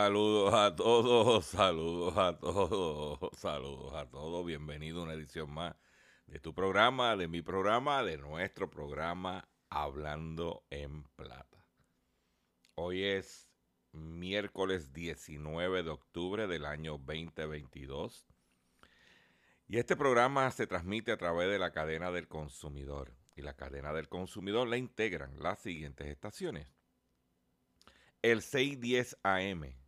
Saludos a todos, saludos a todos, saludos a todos. Bienvenido a una edición más de tu programa, de mi programa, de nuestro programa Hablando en Plata. Hoy es miércoles 19 de octubre del año 2022 y este programa se transmite a través de la cadena del consumidor y la cadena del consumidor la integran las siguientes estaciones. El 610 AM,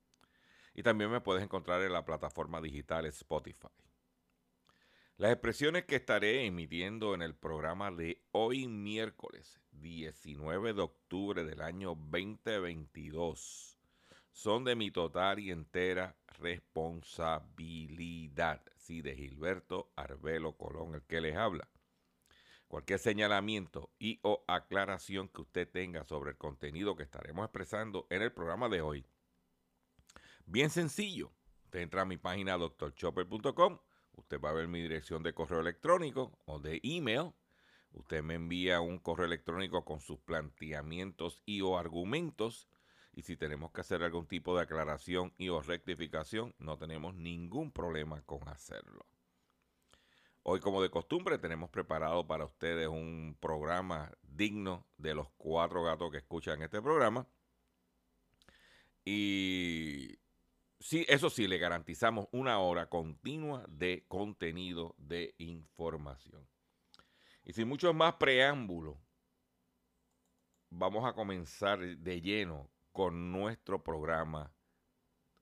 Y también me puedes encontrar en la plataforma digital Spotify. Las expresiones que estaré emitiendo en el programa de hoy miércoles 19 de octubre del año 2022 son de mi total y entera responsabilidad. Sí, de Gilberto Arbelo Colón, el que les habla. Cualquier señalamiento y o aclaración que usted tenga sobre el contenido que estaremos expresando en el programa de hoy. Bien sencillo. Usted entra a mi página drchopper.com. Usted va a ver mi dirección de correo electrónico o de email. Usted me envía un correo electrónico con sus planteamientos y o argumentos. Y si tenemos que hacer algún tipo de aclaración y o rectificación, no tenemos ningún problema con hacerlo. Hoy, como de costumbre, tenemos preparado para ustedes un programa digno de los cuatro gatos que escuchan este programa. Y sí, eso sí, le garantizamos una hora continua de contenido de información. Y sin mucho más preámbulo, vamos a comenzar de lleno con nuestro programa,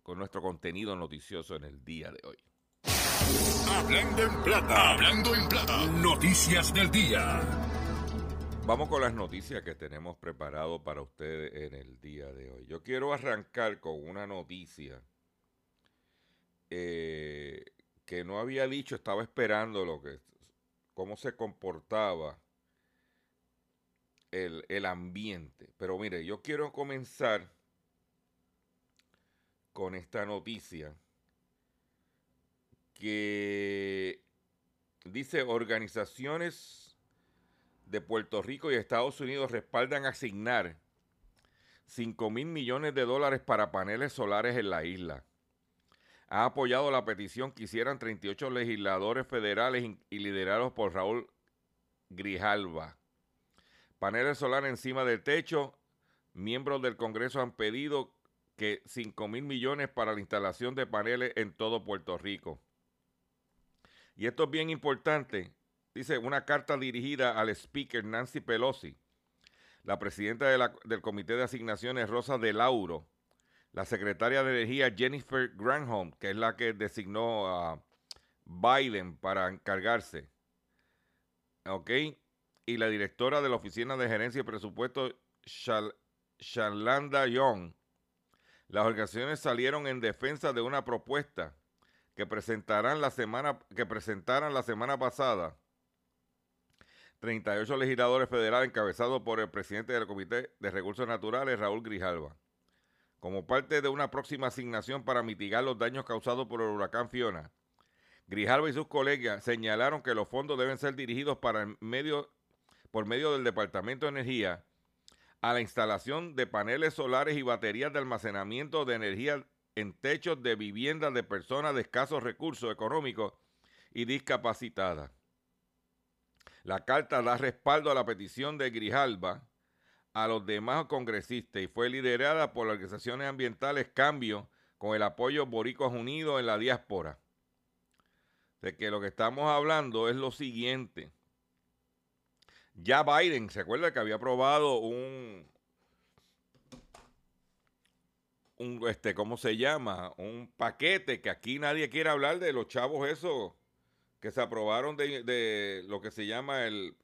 con nuestro contenido noticioso en el día de hoy. Hablando en plata, hablando en plata, noticias del día. Vamos con las noticias que tenemos preparado para ustedes en el día de hoy. Yo quiero arrancar con una noticia eh, que no había dicho, estaba esperando lo que, cómo se comportaba el, el ambiente. Pero mire, yo quiero comenzar con esta noticia que dice organizaciones de Puerto Rico y Estados Unidos respaldan asignar 5 mil millones de dólares para paneles solares en la isla. Ha apoyado la petición que hicieran 38 legisladores federales y liderados por Raúl Grijalva. Paneles solares encima del techo. Miembros del Congreso han pedido que 5 mil millones para la instalación de paneles en todo Puerto Rico. Y esto es bien importante dice una carta dirigida al speaker Nancy Pelosi, la presidenta del Comité de Asignaciones Rosa de Lauro, la secretaria de Energía Jennifer Granholm, que es la que designó a Biden para encargarse, ¿ok? Y la directora de la Oficina de Gerencia y Presupuesto, Shalanda Young. Las organizaciones salieron en defensa de una propuesta que presentarán la semana que presentaran la semana pasada 38 legisladores federales encabezados por el presidente del Comité de Recursos Naturales, Raúl Grijalva. Como parte de una próxima asignación para mitigar los daños causados por el huracán Fiona, Grijalva y sus colegas señalaron que los fondos deben ser dirigidos por medio del Departamento de Energía a la instalación de paneles solares y baterías de almacenamiento de energía en techos de viviendas de personas de escasos recursos económicos y discapacitadas. La carta da respaldo a la petición de Grijalba a los demás congresistas y fue liderada por las organizaciones ambientales Cambio con el apoyo Boricos Unidos en la diáspora. De que lo que estamos hablando es lo siguiente. Ya Biden, ¿se acuerda que había aprobado un, un este, ¿cómo se llama? Un paquete que aquí nadie quiere hablar de los chavos esos que se aprobaron de, lo que se llama el,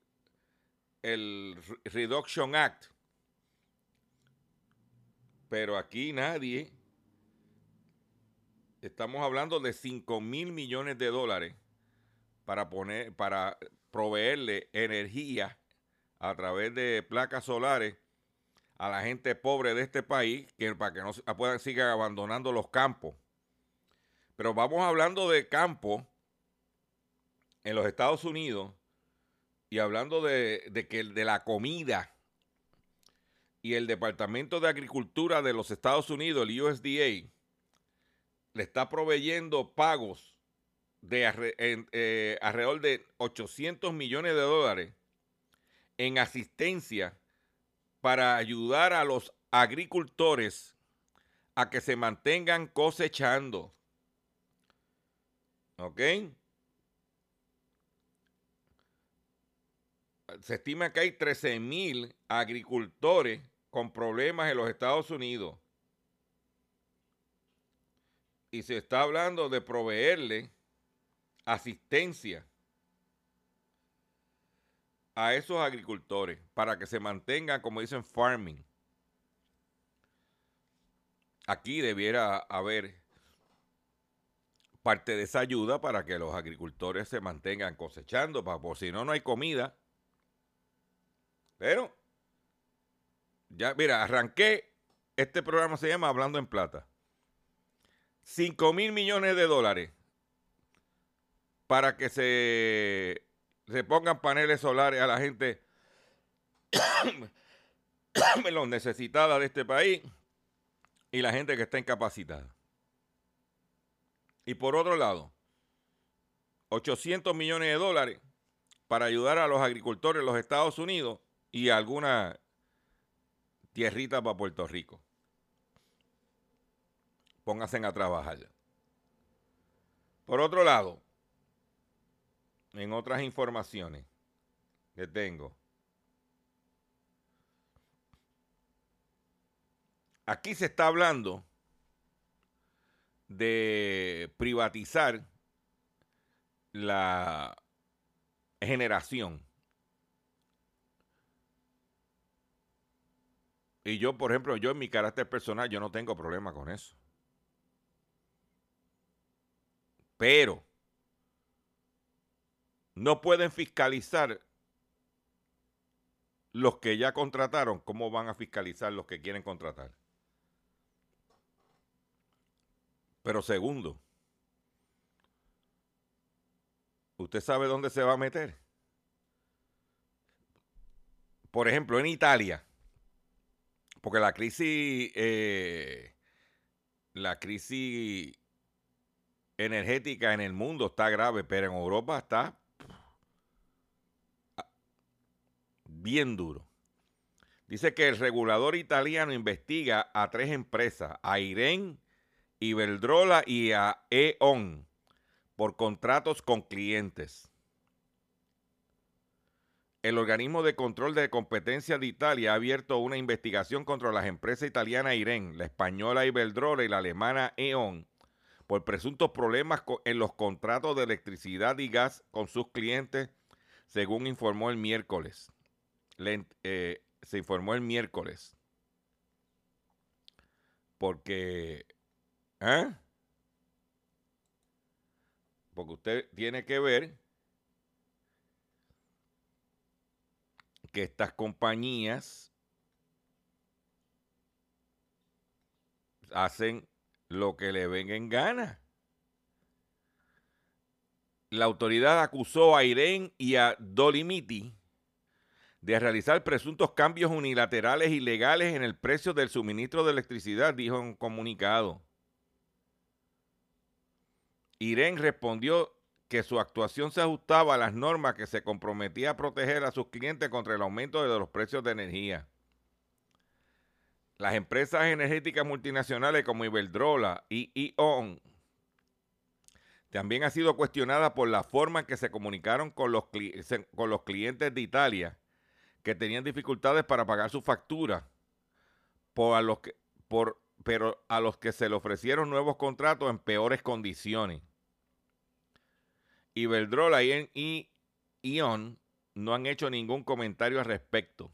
el Reduction Act. Pero aquí nadie, estamos hablando de 5 mil millones de dólares para poner, para proveerle energía a través de placas solares a la gente pobre de este país, para que no puedan seguir abandonando los campos. Pero vamos hablando de campos en los Estados Unidos, y hablando de, que de la comida y el Departamento de Agricultura de los Estados Unidos, el USDA, le está proveyendo pagos de eh, alrededor de 800 millones de dólares en asistencia para ayudar a los agricultores a que se mantengan cosechando. ¿Ok? se estima que hay 13 mil agricultores con problemas en los Estados Unidos. Y se está hablando de proveerle asistencia a esos agricultores para que se mantengan, como dicen, farming. Aquí debiera haber parte de esa ayuda para que los agricultores se mantengan cosechando, por si no, no hay comida. Pero, ya, mira, arranqué. Este programa se llama Hablando en Plata. 5 mil millones de dólares para que se, se pongan paneles solares a la gente necesitada de este país y la gente que está incapacitada. Y por otro lado, 800 millones de dólares para ayudar a los agricultores de los Estados Unidos y alguna tierrita para Puerto Rico. Pónganse a trabajar. Por otro lado, en otras informaciones que tengo, aquí se está hablando de privatizar la generación. Y yo, por ejemplo, yo en mi carácter personal, yo no tengo problema con eso. Pero no pueden fiscalizar los que ya contrataron, ¿cómo van a fiscalizar los que quieren contratar? Pero segundo, ¿usted sabe dónde se va a meter? Por ejemplo, en Italia, porque la crisis, eh, la crisis energética en el mundo está grave, pero en Europa está bien duro. Dice que el regulador italiano investiga a tres empresas, a Irene, Iberdrola y a E.ON, por contratos con clientes. El organismo de control de competencia de Italia ha abierto una investigación contra las empresas italianas Irene, la española Iberdrola y la alemana E.ON por presuntos problemas en los contratos de electricidad y gas con sus clientes, según informó el miércoles. Eh, se informó el miércoles. Porque, ¿eh? Porque usted tiene que ver que estas compañías hacen lo que le venga en gana. La autoridad acusó a Irene y a Dolimiti de realizar presuntos cambios unilaterales ilegales en el precio del suministro de electricidad, dijo en un comunicado. Irene respondió que su actuación se ajustaba a las normas que se comprometía a proteger a sus clientes contra el aumento de los precios de energía. Las empresas energéticas multinacionales como Iberdrola y ION también han sido cuestionadas por la forma en que se comunicaron con los, clientes de Italia que tenían dificultades para pagar su factura, por a los que, por, pero a los que se le ofrecieron nuevos contratos en peores condiciones. Iberdrola y ION no han hecho ningún comentario al respecto.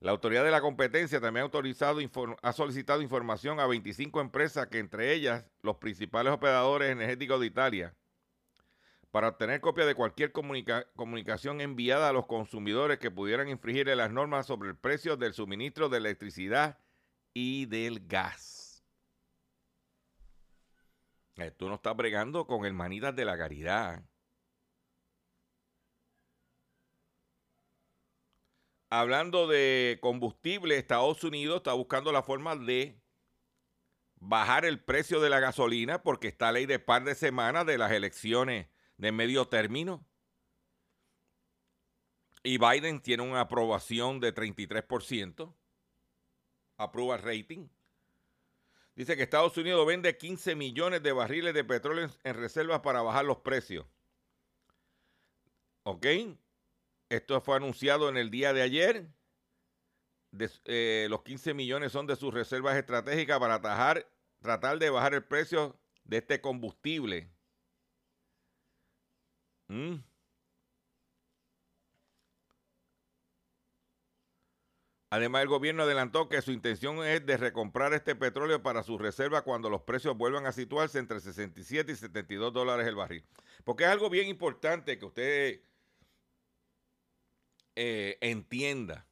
La autoridad de la competencia también ha, solicitado información a 25 empresas, que entre ellas los principales operadores energéticos de Italia, para obtener copia de cualquier comunicación enviada a los consumidores que pudieran infringir las normas sobre el precio del suministro de electricidad y del gas. Eh, tú no estás bregando con hermanitas de la caridad. Hablando de combustible, Estados Unidos está buscando la forma de bajar el precio de la gasolina porque está ley de par de semanas de las elecciones de medio término. Y Biden tiene una aprobación de 33%. Aprueba el rating. Dice que Estados Unidos vende 15 millones de barriles de petróleo en reservas para bajar los precios. ¿Ok? Esto fue anunciado en el día de ayer. Eh, los 15 millones son de sus reservas estratégicas para atajar, tratar de bajar el precio de este combustible Mm. Además, el gobierno adelantó que su intención es de recomprar este petróleo para su reserva cuando los precios vuelvan a situarse entre 67 y 72 dólares el barril. Porque es algo bien importante que usted eh, entienda.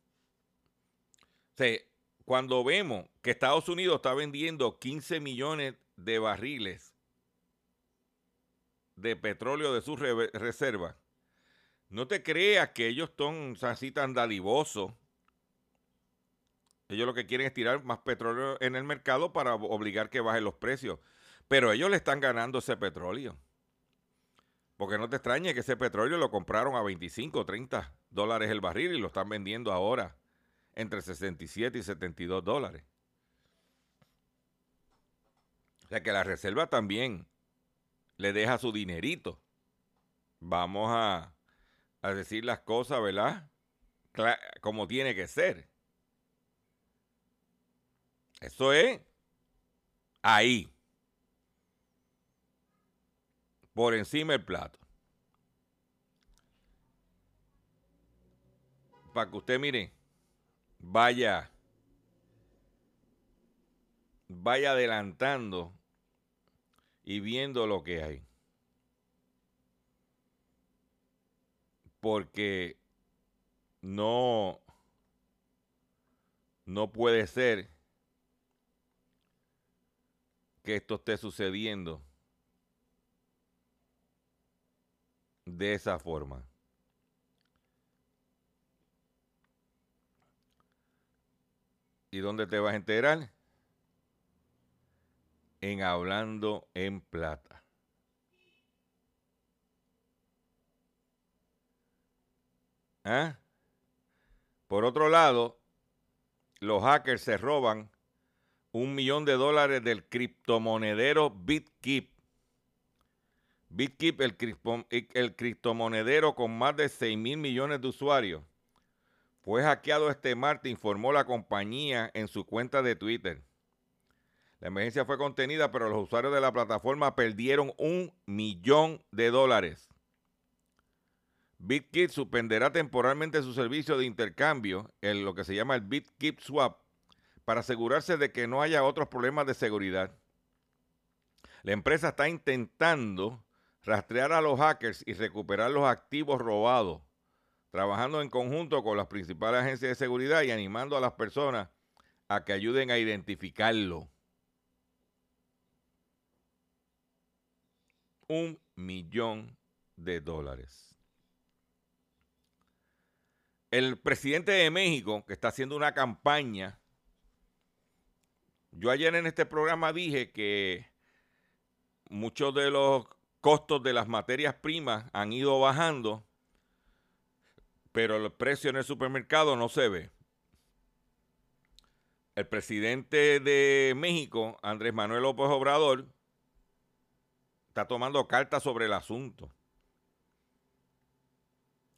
cuando vemos que Estados Unidos está vendiendo 15 millones de barriles de petróleo de sus reservas, no te creas que ellos son así tan dadivosos. Ellos lo que quieren es tirar más petróleo en el mercado para obligar que bajen los precios. Pero ellos le están ganando ese petróleo. Porque no te extrañe que ese petróleo lo compraron a 25 o 30 dólares el barril y lo están vendiendo ahora entre 67 y 72 dólares. O sea que la reserva también le deja su dinerito. Vamos a, decir las cosas, ¿verdad? como tiene que ser. Eso es ahí. Por encima del plato. Para que usted mire, vaya, vaya adelantando y viendo lo que hay. Porque no, no puede ser que esto esté sucediendo de esa forma. ¿Y dónde te vas a enterar? En Hablando en Plata. ¿Ah? Por otro lado, los hackers se roban un millón de dólares del criptomonedero BitKeep. BitKeep, el, el criptomonedero con más de 6 mil millones de usuarios, fue hackeado este martes, informó la compañía en su cuenta de Twitter. La emergencia fue contenida, pero los usuarios de la plataforma perdieron un millón de dólares. BitKeep suspenderá temporalmente su servicio de intercambio, en lo que se llama el BitKeep Swap, para asegurarse de que no haya otros problemas de seguridad. La empresa está intentando rastrear a los hackers y recuperar los activos robados, trabajando en conjunto con las principales agencias de seguridad y animando a las personas a que ayuden a identificarlo. Un millón de dólares. El presidente de México, que está haciendo una campaña, yo ayer en este programa dije que muchos de los costos de las materias primas han ido bajando, pero el precio en el supermercado no se ve. El presidente de México, Andrés Manuel López Obrador, está tomando cartas sobre el asunto.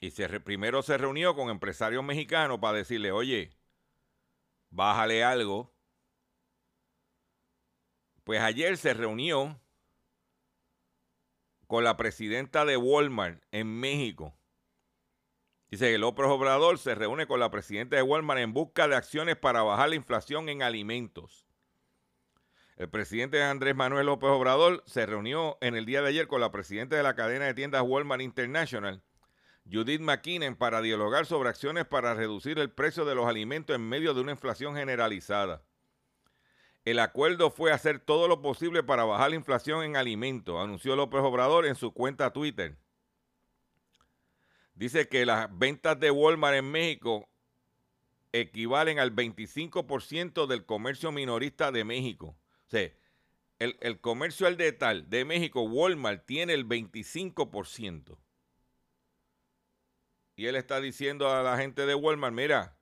Y primero se reunió con empresarios mexicanos para decirle, oye, bájale algo. Pues ayer se reunió con la presidenta de Walmart en México. Dice que López Obrador se reúne con la presidenta de Walmart en busca de acciones para bajar la inflación en alimentos. El presidente Andrés Manuel López Obrador se reunió en el día de ayer con la presidenta de la cadena de tiendas Walmart International Judith McKinnon para dialogar sobre acciones para reducir el precio de los alimentos en medio de una inflación generalizada. El acuerdo fue hacer todo lo posible para bajar la inflación en alimentos, anunció López Obrador en su cuenta Twitter. Dice que las ventas de Walmart en México equivalen al 25% del comercio minorista de México. O sea, el, el comercio al detal de México, Walmart, tiene el 25%. Y él está diciendo a la gente de Walmart, mira,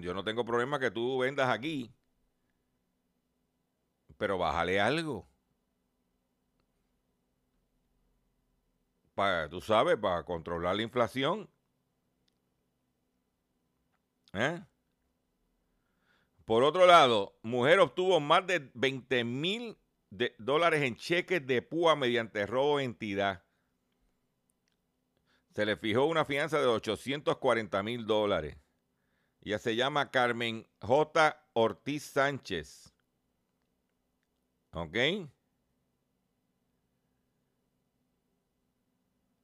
yo no tengo problema que tú vendas aquí, pero bájale algo. Para, tú sabes, para controlar la inflación. ¿Eh? Por otro lado, mujer obtuvo más de 20 mil dólares en cheques de púa mediante robo de entidad se le fijó una fianza de 840 mil dólares. Ella se llama Carmen J. Ortiz Sánchez. ¿Ok?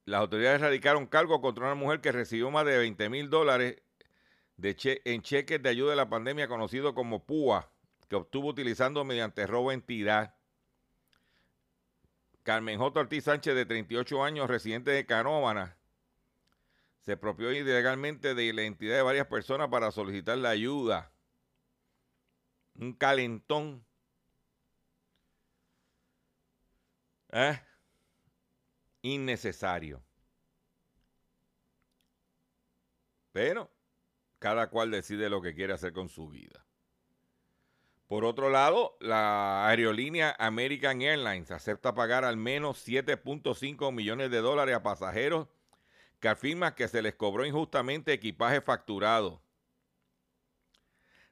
Las autoridades radicaron cargo contra una mujer que recibió más de 20 mil dólares en cheques de ayuda de la pandemia conocido como PUA, que obtuvo utilizando mediante robo entidad. Carmen J. Ortiz Sánchez, de 38 años, residente de Canóvana, se apropió ilegalmente de la identidad de varias personas para solicitar la ayuda. Un calentón. ¿Eh? Innecesario. Pero cada cual decide lo que quiere hacer con su vida. Por otro lado, la aerolínea American Airlines acepta pagar al menos 7.5 millones de dólares a pasajeros que afirma que se les cobró injustamente equipaje facturado.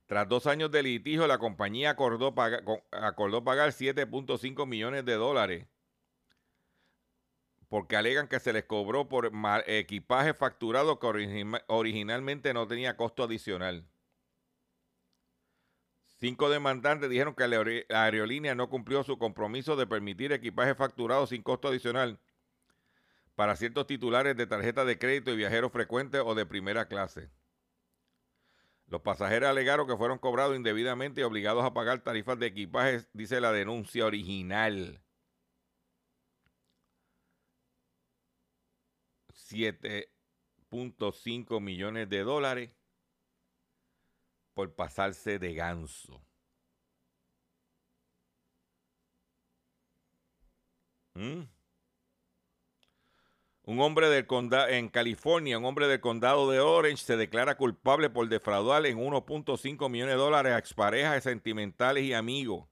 Tras dos años de litigio, la compañía acordó, acordó pagar 7.5 millones de dólares porque alegan que se les cobró por equipaje facturado que originalmente no tenía costo adicional. Cinco demandantes dijeron que la aerolínea no cumplió su compromiso de permitir equipaje facturado sin costo adicional para ciertos titulares de tarjeta de crédito y viajeros frecuentes o de primera clase. Los pasajeros alegaron que fueron cobrados indebidamente y obligados a pagar tarifas de equipaje, dice la denuncia original. 7.5 millones de dólares por pasarse de ganso. ¿Mm? Un hombre del condado en California, un hombre del condado de Orange se declara culpable por defraudar en 1.5 millones de dólares a exparejas sentimentales y amigos.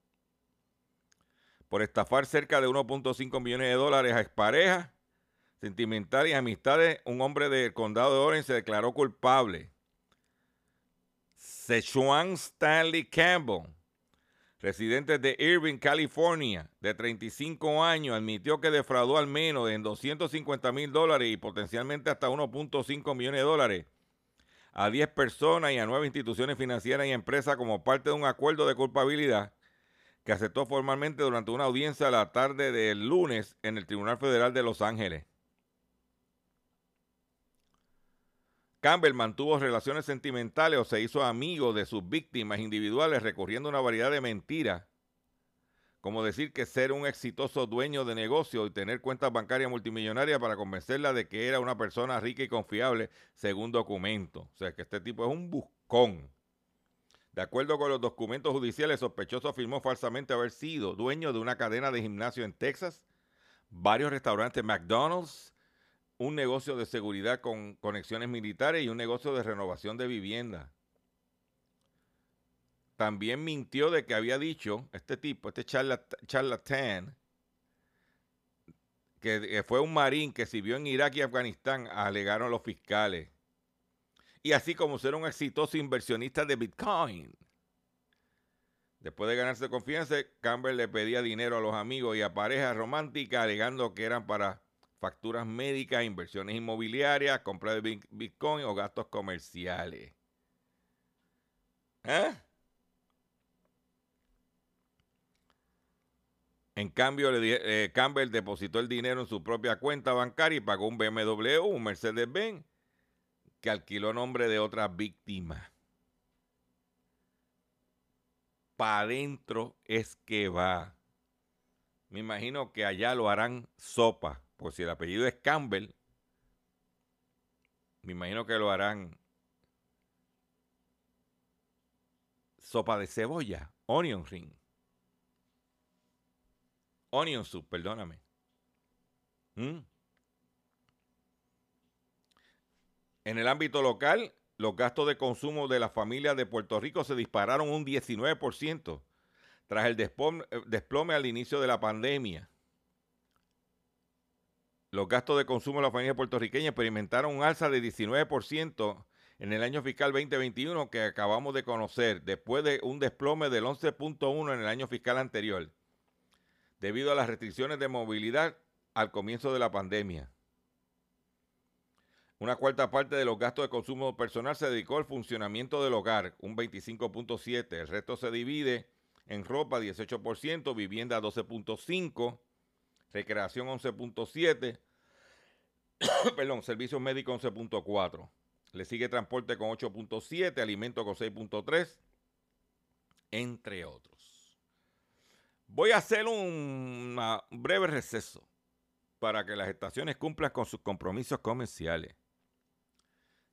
Por estafar cerca de 1.5 millones de dólares a exparejas sentimentales y amistades, un hombre del condado de Orange se declaró culpable. Sechuan Stanley Campbell, residente de Irving, California, de 35 años, admitió que defraudó al menos en 250 mil dólares y potencialmente hasta 1.5 millones de dólares a 10 personas y a 9 instituciones financieras y empresas como parte de un acuerdo de culpabilidad que aceptó formalmente durante una audiencia la tarde del lunes en el Tribunal Federal de Los Ángeles. Campbell mantuvo relaciones sentimentales o se hizo amigo de sus víctimas individuales recurriendo a una variedad de mentiras, como decir que ser un exitoso dueño de negocio y tener cuentas bancarias multimillonarias para convencerla de que era una persona rica y confiable, según documentos. O sea, que este tipo es un buscón. De acuerdo con los documentos judiciales, sospechoso afirmó falsamente haber sido dueño de una cadena de gimnasio en Texas, varios restaurantes McDonald's, un negocio de seguridad con conexiones militares y un negocio de renovación de vivienda. También mintió de que había dicho, este tipo, este charlatán, que fue un marín que sirvió en Irak y Afganistán, alegaron los fiscales. Y así como ser un exitoso inversionista de Bitcoin. Después de ganarse confianza, Campbell le pedía dinero a los amigos y a parejas románticas, alegando que eran para facturas médicas, inversiones inmobiliarias, compra de Bitcoin o gastos comerciales. ¿Eh? En cambio, eh, Campbell depositó el dinero en su propia cuenta bancaria y pagó un BMW, un Mercedes-Benz, que alquiló nombre de otra víctima. Para adentro es que va. Me imagino que allá lo harán sopa. Pues si el apellido es Campbell, me imagino que lo harán sopa de cebolla, onion ring. Onion soup, perdóname. ¿Mm? En el ámbito local, los gastos de consumo de las familias de Puerto Rico se dispararon un 19% tras el desplome al inicio de la pandemia. Los gastos de consumo de la familia puertorriqueña experimentaron un alza de 19% en el año fiscal 2021 que acabamos de conocer, después de un desplome del 11.1 en el año fiscal anterior, debido a las restricciones de movilidad al comienzo de la pandemia. Una cuarta parte de los gastos de consumo personal se dedicó al funcionamiento del hogar, un 25.7%. El resto se divide en ropa 18%, vivienda 12.5%, recreación 11.7%, perdón, servicios médicos 11.4. Le sigue transporte con 8.7, alimento con 6.3, entre otros. Voy a hacer un, breve receso para que las estaciones cumplan con sus compromisos comerciales.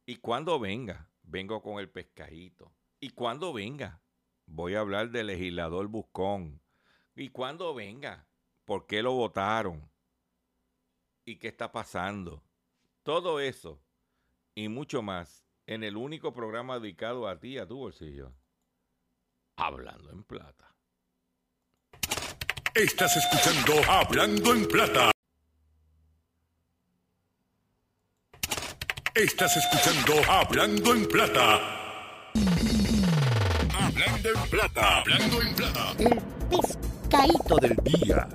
Y cuando venga, vengo con el pescadito. Y cuando venga, voy a hablar del legislador Buscón. Y cuando venga, ¿por qué lo votaron? y qué está pasando. Todo eso y mucho más en el único programa dedicado a ti, a tu bolsillo. Hablando en plata. Estás escuchando Hablando en plata. Estás escuchando Hablando en plata. Hablando en plata. Hablando en plata. El pescadito del día.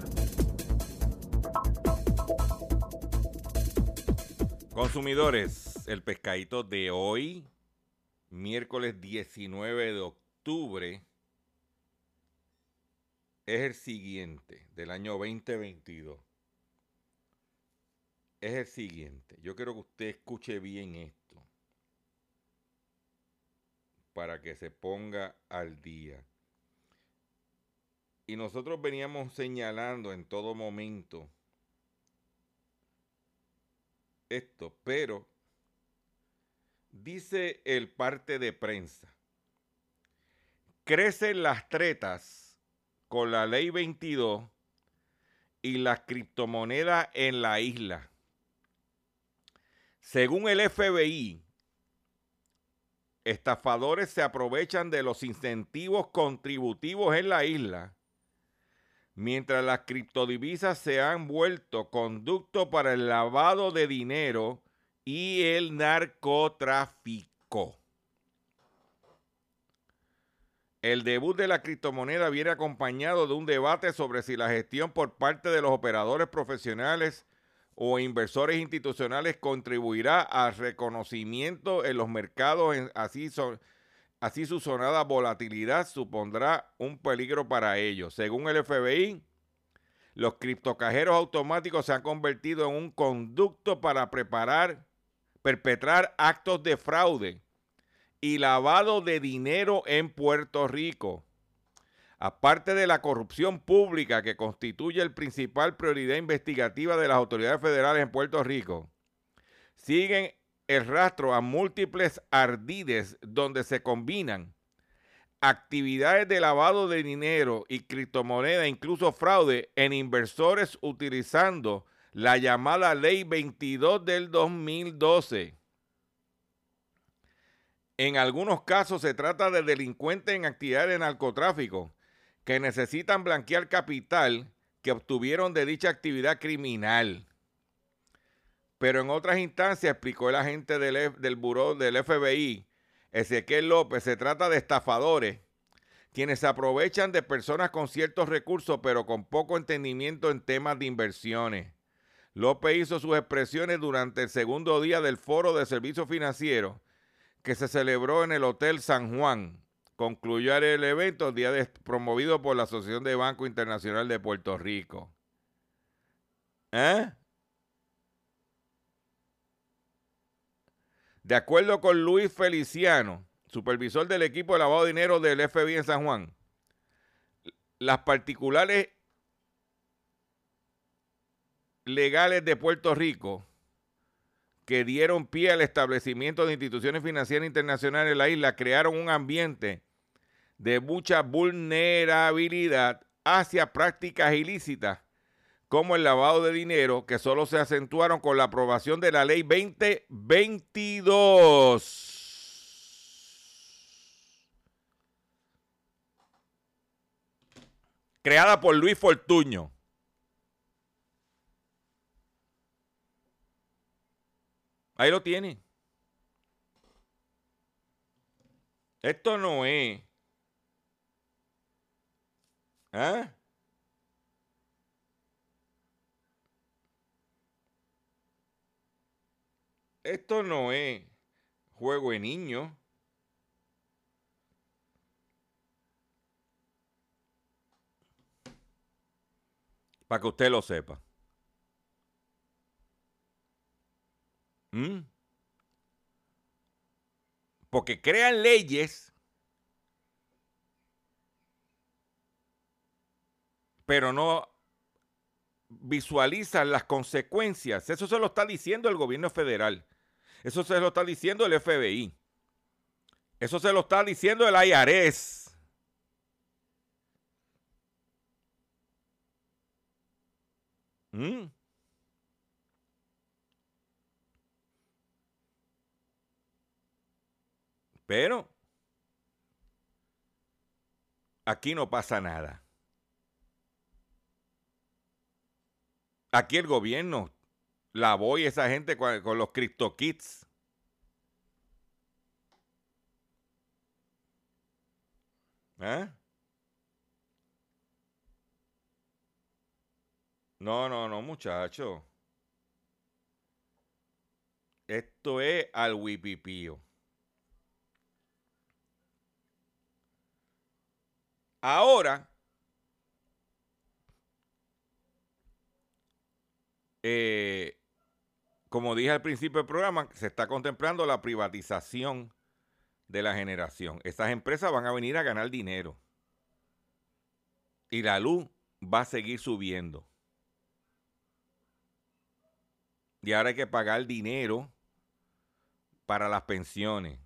Consumidores, el pescadito de hoy, miércoles 19 de octubre, es el siguiente, del año 2022. Es el siguiente. Yo quiero que usted escuche bien esto para que se ponga al día. Y nosotros veníamos señalando en todo momento esto, pero dice el parte de prensa, crecen las tretas con la ley 22 y las criptomonedas en la isla. Según el FBI, estafadores se aprovechan de los incentivos contributivos en la isla, mientras las criptodivisas se han vuelto conducto para el lavado de dinero y el narcotráfico. El debut de la criptomoneda viene acompañado de un debate sobre si la gestión por parte de los operadores profesionales o inversores institucionales contribuirá al reconocimiento en los mercados, así, así su sonada volatilidad supondrá un peligro para ellos. Según el FBI, los criptocajeros automáticos se han convertido en un conducto para preparar, perpetrar actos de fraude y lavado de dinero en Puerto Rico. Aparte de la corrupción pública que constituye el principal prioridad investigativa de las autoridades federales en Puerto Rico, siguen el rastro a múltiples ardides donde se combinan actividades de lavado de dinero y criptomoneda, incluso fraude en inversores utilizando la llamada Ley 22 del 2012. En algunos casos se trata de delincuentes en actividades de narcotráfico que necesitan blanquear capital que obtuvieron de dicha actividad criminal. Pero en otras instancias, explicó el agente del, del buró del FBI, Ezequiel López, se trata de estafadores quienes se aprovechan de personas con ciertos recursos pero con poco entendimiento en temas de inversiones. López hizo sus expresiones durante el segundo día del foro de servicios financieros que se celebró en el Hotel San Juan concluyó el evento día promovido por la Asociación de Banco Internacional de Puerto Rico. ¿Eh? De acuerdo con Luis Feliciano, supervisor del equipo de lavado de dinero del FBI en San Juan, las particulares legales de Puerto Rico que dieron pie al establecimiento de instituciones financieras internacionales en la isla crearon un ambiente de mucha vulnerabilidad hacia prácticas ilícitas como el lavado de dinero que solo se acentuaron con la aprobación de la ley 2022. Creada por Luis Fortuño. Ahí lo tiene. Esto no es ¿Eh? Esto no es juego de niño. Para que usted lo sepa. ¿Mm? Porque crean leyes pero no visualizan las consecuencias. Eso se lo está diciendo el gobierno federal. Eso se lo está diciendo el FBI. Eso se lo está diciendo el IRS. ¿Mm? Pero aquí no pasa nada. Aquí el gobierno la voy esa gente con, los crypto kits. ¿Eh? No, no, no, muchacho. Esto es al wipipío. Ahora, eh, como dije al principio del programa, se está contemplando la privatización de la generación. Estas empresas van a venir a ganar dinero. Y la luz va a seguir subiendo. Y ahora hay que pagar dinero para las pensiones.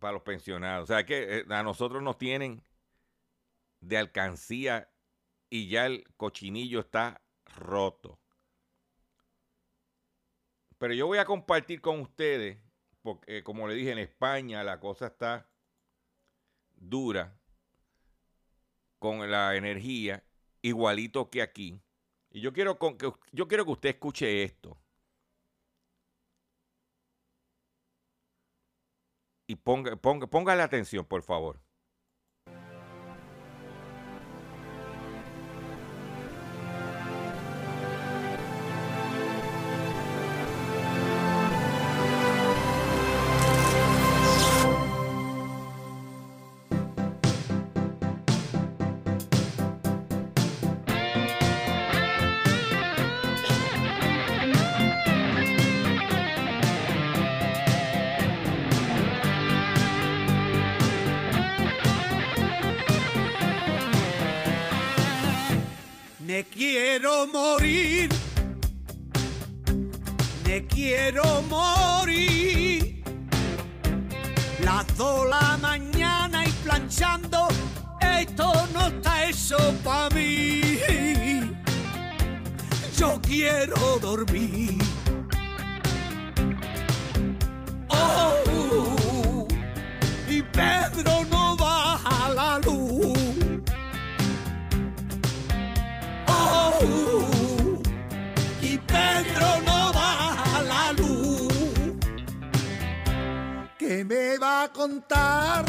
Para los pensionados. O sea que eh, a nosotros nos tienen de alcancía y ya el cochinillo está roto. Pero yo voy a compartir con ustedes, porque eh, como le dije, en España la cosa está dura con la energía, igualito que aquí. Y yo quiero, que, yo quiero que usted escuche esto. Y ponga, ponga, ponga la atención, por favor. Quiero dormir. Oh, y Pedro no baja la luz. Oh, y Pedro no baja la luz. ¿Qué me va a contar?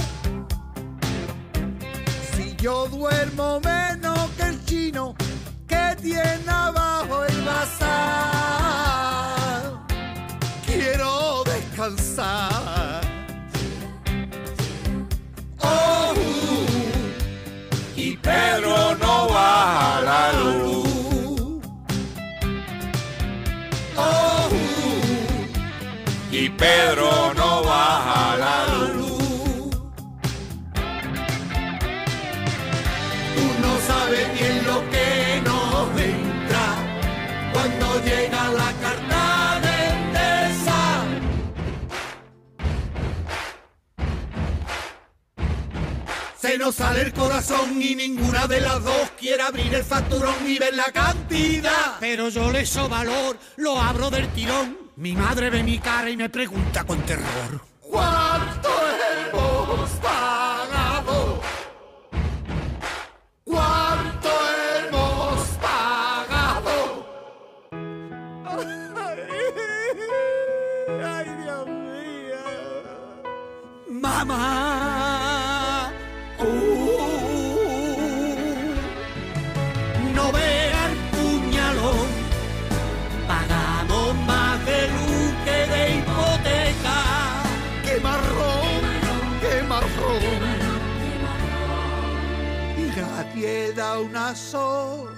Si yo duermo menos que el chino tiene abajo el bazar. Quiero descansar. Oh, y Pedro no baja la luz. Oh, Y Pedro nos sale el corazón y ninguna de las dos quiere abrir el facturón y ver la cantidad. Pero yo le so valor, lo abro del tirón. Mi madre ve mi cara y me pregunta con terror. ¿Cuánto hemos pagado? ¿Cuánto hemos pagado? Ay, Dios mío. Mamá. Nadie da una solución.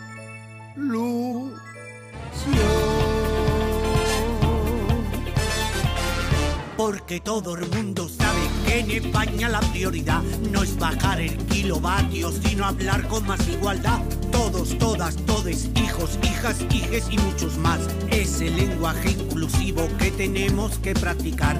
Porque todo el mundo sabe que en España la prioridad no es bajar el kilovatio, sino hablar con más igualdad. Todos, todas, todes, hijos, hijas, hijes y muchos más. Es el lenguaje inclusivo que tenemos que practicar.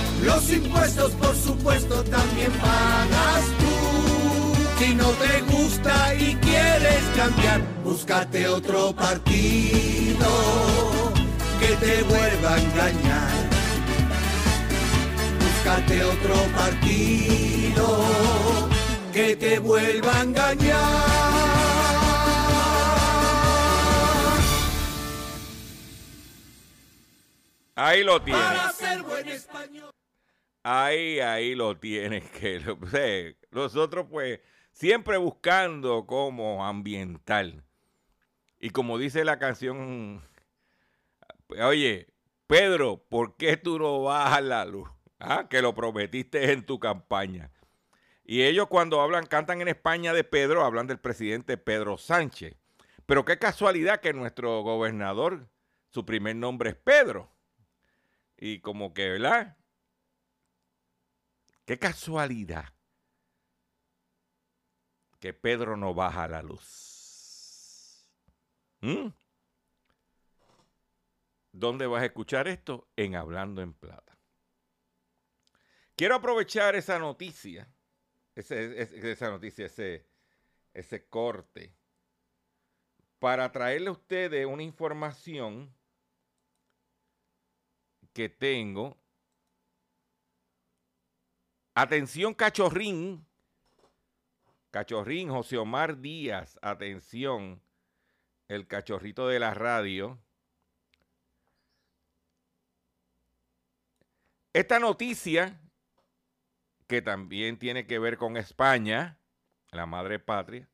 Los impuestos, por supuesto, también pagas tú. Si no te gusta y quieres cambiar, búscate otro partido que te vuelva a engañar. Búscate otro partido que te vuelva a engañar. Ahí lo tienes. Para ser buen español. Ahí, ahí lo tienes. Que lo- sé, nosotros, pues, siempre buscando como ambiental. Y como dice la canción, oye, Pedro, ¿por qué tú no bajas la luz? Ah, Que lo prometiste en tu campaña. Y ellos cuando hablan, cantan en España de Pedro, hablan del presidente Pedro Sánchez. Pero qué casualidad que nuestro gobernador, su primer nombre es Pedro. Y como que, ¿verdad? Qué casualidad que Pedro no baja la luz. ¿Mm? ¿Dónde vas a escuchar esto? En Hablando en Plata. Quiero aprovechar esa noticia, esa noticia, ese, ese corte, para traerle a ustedes una información que tengo Atención, cachorrín. Cachorrín, José Omar Díaz, atención. El cachorrito de la radio. Esta noticia, que también tiene que ver con España, la madre patria.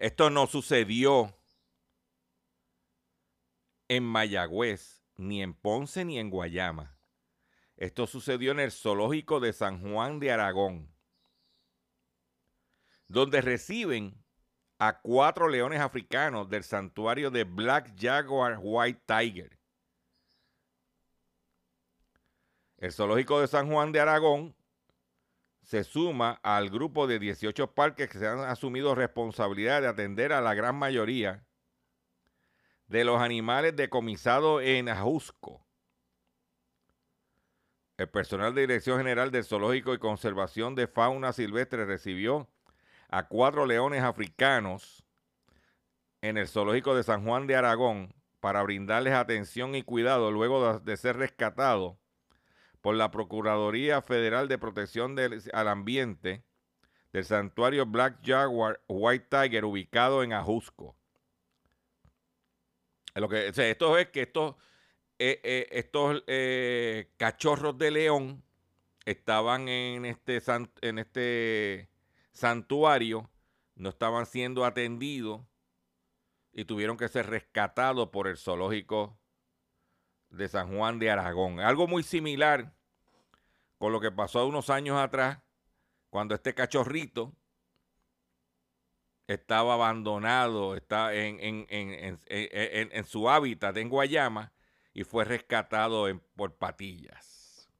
Esto no sucedió en Mayagüez, ni en Ponce, ni en Guayama. Esto sucedió en el zoológico de San Juan de Aragón, donde reciben a cuatro leones africanos del santuario de Black Jaguar White Tiger. El zoológico de San Juan de Aragón se suma al grupo de 18 parques que se han asumido responsabilidad de atender a la gran mayoría de los animales decomisados en Ajusco. El personal de Dirección General del Zoológico y Conservación de Fauna Silvestre recibió a cuatro leones africanos en el Zoológico de San Juan de Aragón para brindarles atención y cuidado luego de, ser rescatados por la Procuraduría Federal de Protección del, al Ambiente del santuario Black Jaguar White Tiger ubicado en Ajusco. Lo que, esto es que estos, eh, eh, estos eh, cachorros de león estaban en este, en este santuario, no estaban siendo atendidos y tuvieron que ser rescatados por el zoológico de San Juan de Aragón. Algo muy similar con lo que pasó unos años atrás, cuando este cachorrito estaba abandonado, está en- en- en- en su hábitat en Guayama y fue rescatado por patillas.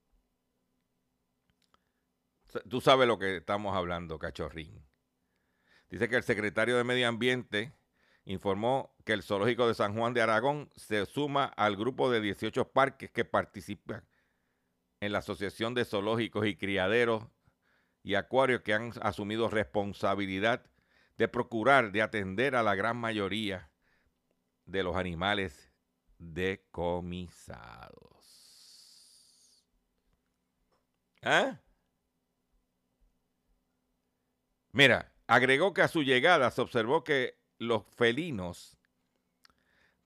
Tú sabes lo que estamos hablando, cachorrín. Dice que el secretario de Medio Ambiente informó que el zoológico de San Juan de Aragón se suma al grupo de 18 parques que participan en la Asociación de Zoológicos y Criaderos y Acuarios que han asumido responsabilidad de procurar, de atender a la gran mayoría de los animales decomisados. ¿Ah? Mira, agregó que a su llegada se observó que los felinos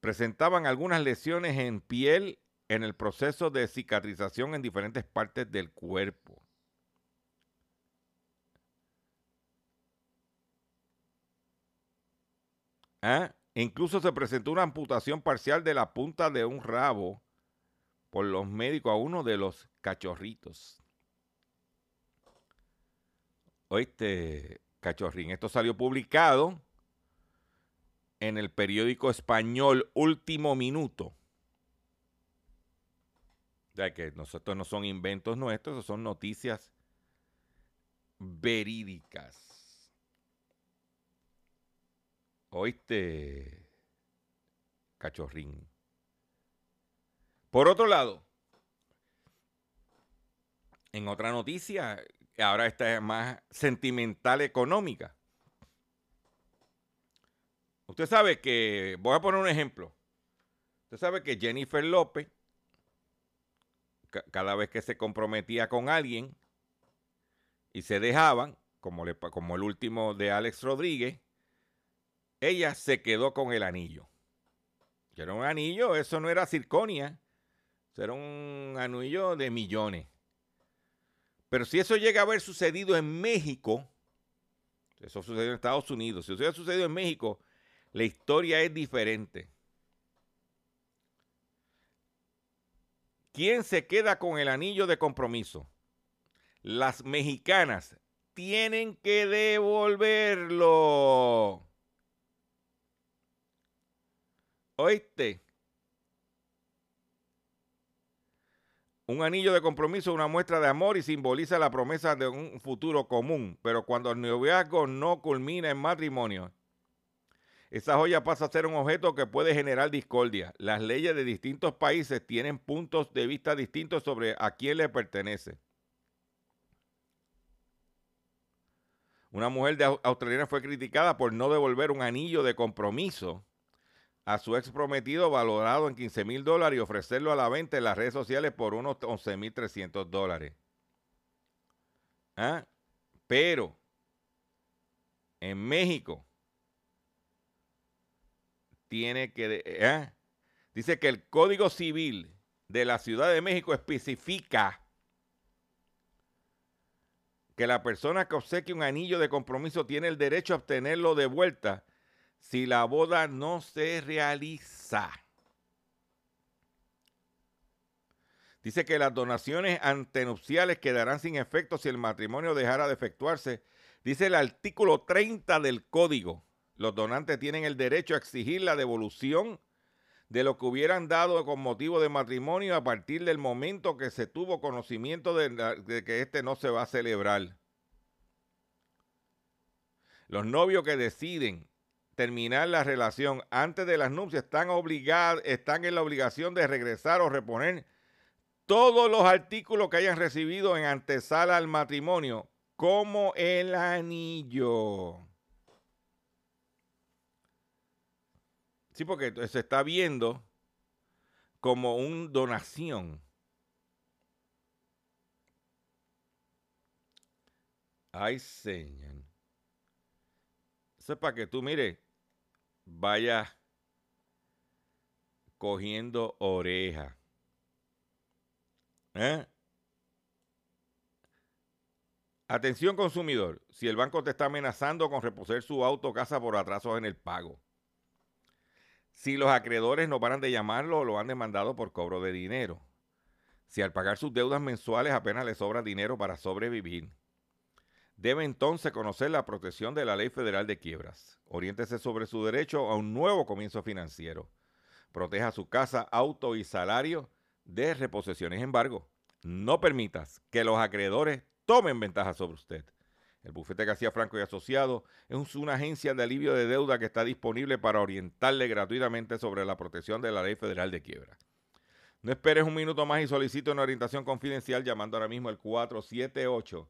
presentaban algunas lesiones en piel en el proceso de cicatrización en diferentes partes del cuerpo. ¿Ah? Incluso se presentó una amputación parcial de la punta de un rabo por los médicos a uno de los cachorritos. Oíste, cachorrín, esto salió publicado en el periódico español Último Minuto. Sea que nosotros no son inventos nuestros, son noticias verídicas. Oíste, cachorrín. Por otro lado, en otra noticia ahora esta es más sentimental económica. Usted sabe que, voy a poner un ejemplo. Usted sabe que Jennifer López, cada vez que se comprometía con alguien y se dejaban, como, como el último de Alex Rodríguez, ella se quedó con el anillo. Era un anillo, eso no era circonia, eso era un anillo de millones. Pero si eso llega a haber sucedido en México, eso sucedió en Estados Unidos, si eso hubiera sucedido en México, la historia es diferente. ¿Quién se queda con el anillo de compromiso? Las mexicanas tienen que devolverlo. ¿Oíste? Un anillo de compromiso es una muestra de amor y simboliza la promesa de un futuro común, pero cuando el noviazgo no culmina en matrimonio, esa joya pasa a ser un objeto que puede generar discordia. Las leyes de distintos países tienen puntos de vista distintos sobre a quién le pertenece. Una mujer de australiana fue criticada por no devolver un anillo de compromiso a su ex prometido valorado en 15 mil dólares y ofrecerlo a la venta en las redes sociales por unos 11 mil 300 dólares. ¿Ah? Pero en México tiene que... ¿eh? Dice que el Código Civil de la Ciudad de México especifica que la persona que obsequia un anillo de compromiso tiene el derecho a obtenerlo de vuelta si la boda no se realiza. Dice que las donaciones antenupciales quedarán sin efecto si el matrimonio dejara de efectuarse. Dice el artículo 30 del código. Los donantes tienen el derecho a exigir la devolución de lo que hubieran dado con motivo de matrimonio a partir del momento que se tuvo conocimiento de, que este no se va a celebrar. Los novios que deciden terminar la relación antes de las nupcias están obligados, están en la obligación de regresar o reponer todos los artículos que hayan recibido en antesala al matrimonio, como el anillo. Sí, porque se está viendo como una donación. Ay, señor. Eso es para que tú, mire, vayas cogiendo oreja. ¿Eh? Atención consumidor, si el banco te está amenazando con reposer su auto o casa por atrasos en el pago si los acreedores no paran de llamarlo o lo han demandado por cobro de dinero. Si al pagar sus deudas mensuales apenas le sobra dinero para sobrevivir. Debe entonces conocer la protección de la Ley Federal de Quiebras. Oriéntese sobre su derecho a un nuevo comienzo financiero. Proteja su casa, auto y salario de reposiciones. Embargo, no permitas que los acreedores tomen ventaja sobre usted. El bufete García Franco y Asociado es una agencia de alivio de deuda que está disponible para orientarle gratuitamente sobre la protección de la ley federal de quiebra. No esperes un minuto más y solicito una orientación confidencial llamando ahora mismo al 478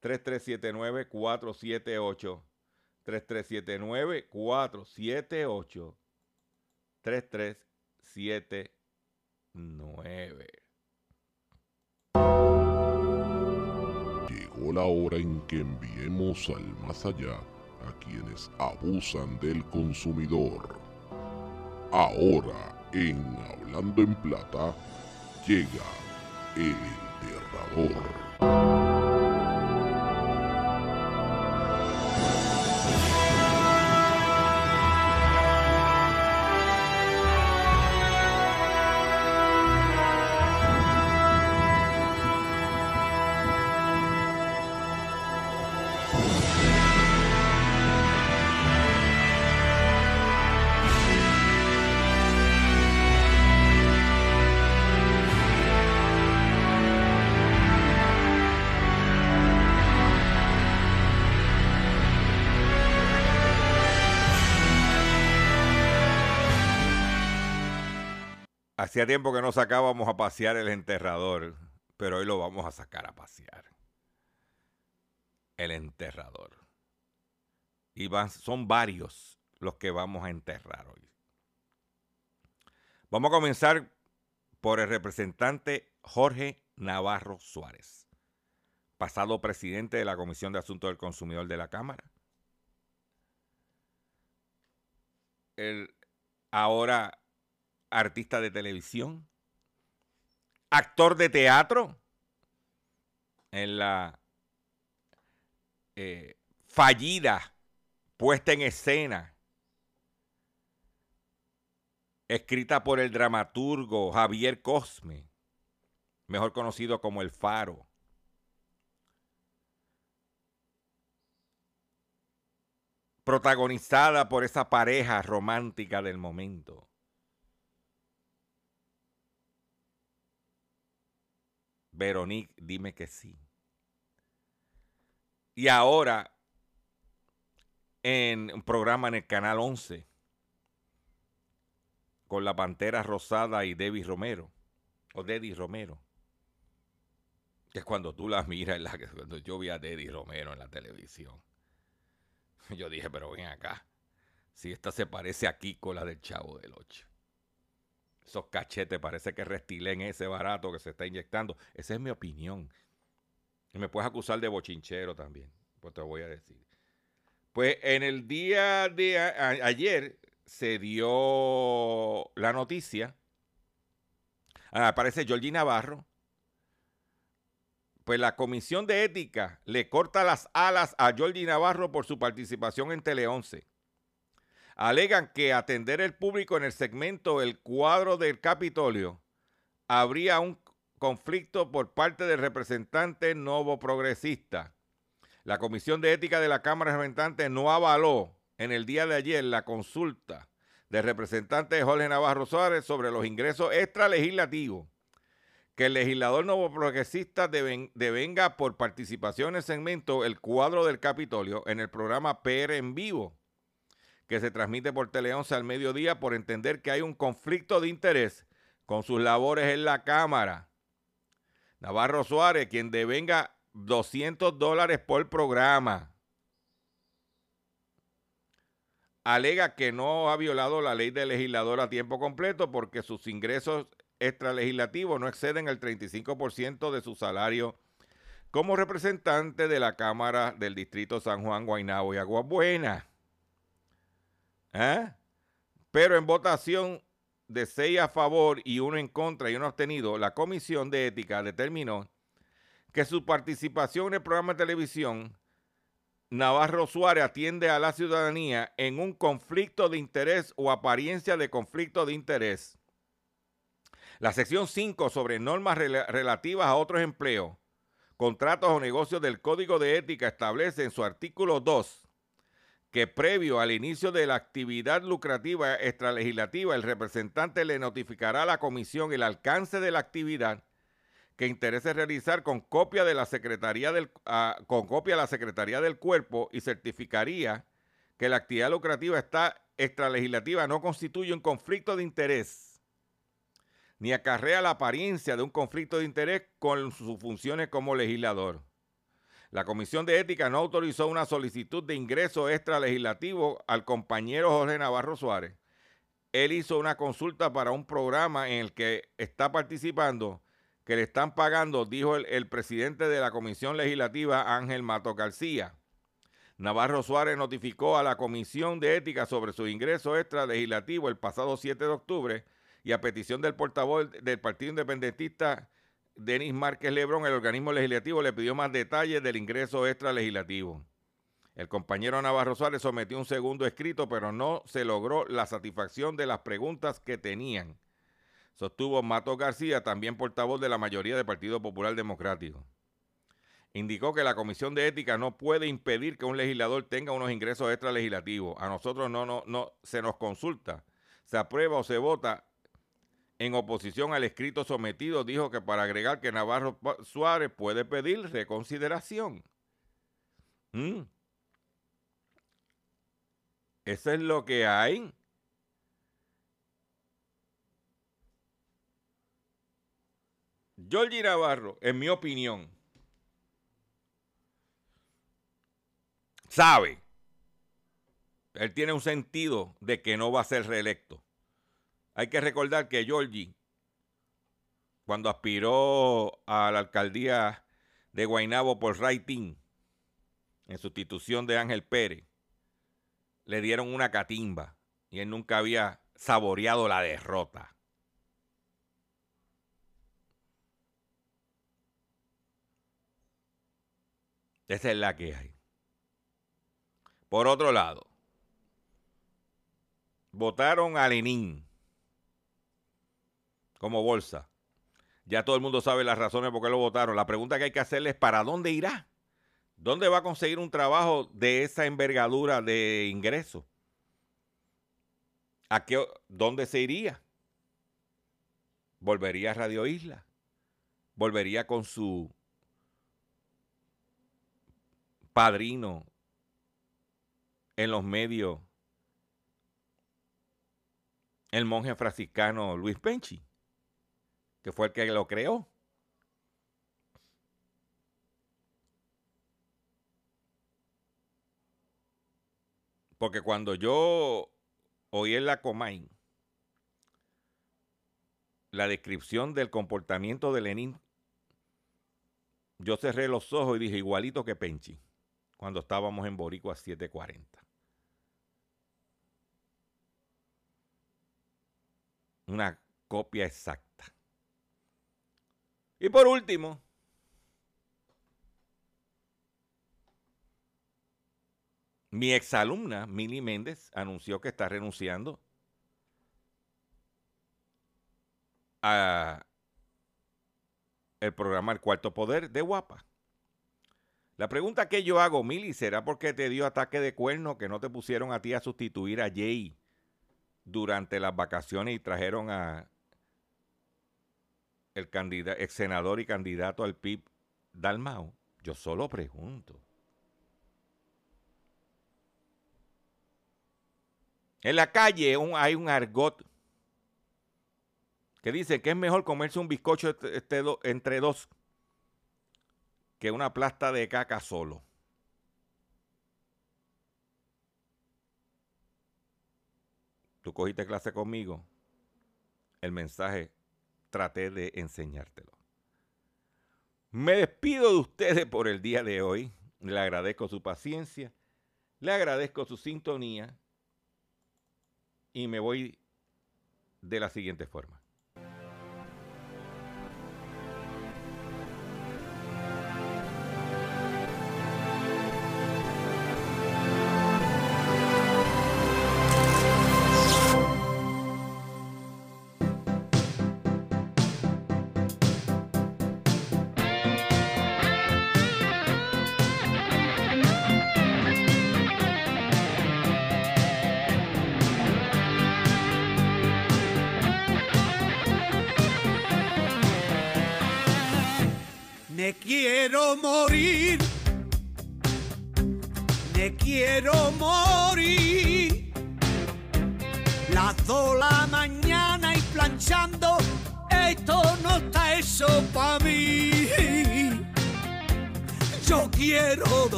3379 478 3379 478 3379 la hora en que enviemos al más allá a quienes abusan del consumidor. Ahora, en Hablando en Plata, llega el enterrador. Tiempo que no sacábamos a pasear el enterrador, pero hoy lo vamos a sacar a pasear. el enterrador. Y son varios los que vamos a enterrar hoy. Vamos a comenzar por el representante Jorge Navarro Suárez, pasado presidente de la Comisión de Asuntos del Consumidor de la Cámara. El ahora artista de televisión, actor de teatro en la eh, fallida puesta en escena, escrita por el dramaturgo Javier Cosme, mejor conocido como El Faro. protagonizada por esa pareja romántica del momento. Veronique, dime que sí. Y ahora, en un programa en el Canal 11, con la Pantera Rosada y Debbie Romero, o Debbie Romero, que es cuando tú la miras, la, cuando yo vi a Debbie Romero en la televisión, yo dije, pero ven acá, si esta se parece a Kiko, la del Chavo del 8 esos cachetes, parece que restilen ese barato que se está inyectando. Esa es mi opinión. Y me puedes acusar de bochinchero también, pues te voy a decir. Pues en el día de ayer se dio la noticia. Ah, aparece Georgie Navarro. Pues la Comisión de Ética le corta las alas a Georgie Navarro por su participación en Tele 11 alegan que atender el público en el segmento El cuadro del Capitolio habría un conflicto por parte del representante nuevo progresista. La Comisión de Ética de la Cámara de Representantes no avaló en el día de ayer la consulta del representante Jorge Navarro Suárez sobre los ingresos extralegislativos que el legislador nuevo progresista devenga por participación en el segmento El cuadro del Capitolio en el programa PR en vivo que se transmite por Tele 11 al mediodía por entender que hay un conflicto de interés con sus labores en la Cámara. Navarro Suárez, quien devenga 200 dólares por programa, alega que no ha violado la ley del legislador a tiempo completo porque sus ingresos extralegislativos no exceden el 35% de su salario como representante de la Cámara del Distrito San Juan, Guaynabo y Aguabuena. ¿Eh? Pero en votación de seis a favor y uno en contra y uno abstenido, la Comisión de Ética determinó que su participación en el programa de televisión Navarro Suárez atiende a la ciudadanía en un conflicto de interés o apariencia de conflicto de interés. La sección 5 sobre normas relativas a otros empleos, contratos o negocios del Código de Ética establece en su artículo 2 que previo al inicio de la actividad lucrativa extralegislativa, el representante le notificará a la comisión el alcance de la actividad que interese realizar con copia de la Secretaría del, ah, con copia de la Secretaría del Cuerpo y certificaría que la actividad lucrativa está extralegislativa no constituye un conflicto de interés ni acarrea la apariencia de un conflicto de interés con sus funciones como legislador. La Comisión de Ética no autorizó una solicitud de ingreso extra legislativo al compañero Jorge Navarro Suárez. Él hizo una consulta para un programa en el que está participando, que le están pagando, dijo el, presidente de la Comisión Legislativa, Ángel Mato García. Navarro Suárez notificó a la Comisión de Ética sobre su ingreso extra legislativo el pasado 7 de octubre y a petición del portavoz del Partido Independentista Denis Márquez Lebrón, el organismo legislativo, le pidió más detalles del ingreso extra legislativo. El compañero Navarro Suárez sometió un segundo escrito, pero no se logró la satisfacción de las preguntas que tenían. Sostuvo Mato García, también portavoz de la mayoría del Partido Popular Democrático. Indicó que la Comisión de Ética no puede impedir que un legislador tenga unos ingresos extra legislativos. A nosotros no, no, no se nos consulta, se aprueba o se vota en oposición al escrito sometido, dijo que para agregar que Navarro Suárez puede pedir reconsideración. ¿Mm? Eso es lo que hay. Georgie Navarro, en mi opinión, sabe. Él tiene un sentido de que no va a ser reelecto. Hay que recordar que Georgie, cuando aspiró a la alcaldía de Guaynabo por Raitín, en sustitución de Ángel Pérez, le dieron una catimba y él nunca había saboreado la derrota. Esa es la que hay. Por otro lado, votaron a Lenin como bolsa. Ya todo el mundo sabe las razones por qué lo votaron. La pregunta que hay que hacerle es ¿para dónde irá? ¿Dónde va a conseguir un trabajo de esa envergadura de ingresos? ¿A qué, ¿Dónde se iría? ¿Volvería a Radio Isla? ¿Volvería con su padrino en los medios, el monje franciscano Luis Penchi, que fue el que lo creó? Porque cuando yo oí en la Comay la descripción del comportamiento de Lenin, yo cerré los ojos y dije igualito que Penchi, cuando estábamos en Boricua 740. Una copia exacta. Y por último, Mi exalumna, Mili Méndez, anunció que está renunciando a el programa El Cuarto Poder de Guapa. La pregunta que yo hago, Mili, ¿será porque te dio ataque de cuerno que no te pusieron a ti a sustituir a Jay durante las vacaciones y trajeron a el ex senador y candidato al PIB Dalmao? Yo solo pregunto. En la calle hay un argot que dice que es mejor comerse un bizcocho este, este entre dos que una plasta de caca solo. Tú cogiste clase conmigo. El mensaje traté de enseñártelo. Me despido de ustedes por el día de hoy. Le agradezco su paciencia. Le agradezco su sintonía y me voy de la siguiente forma.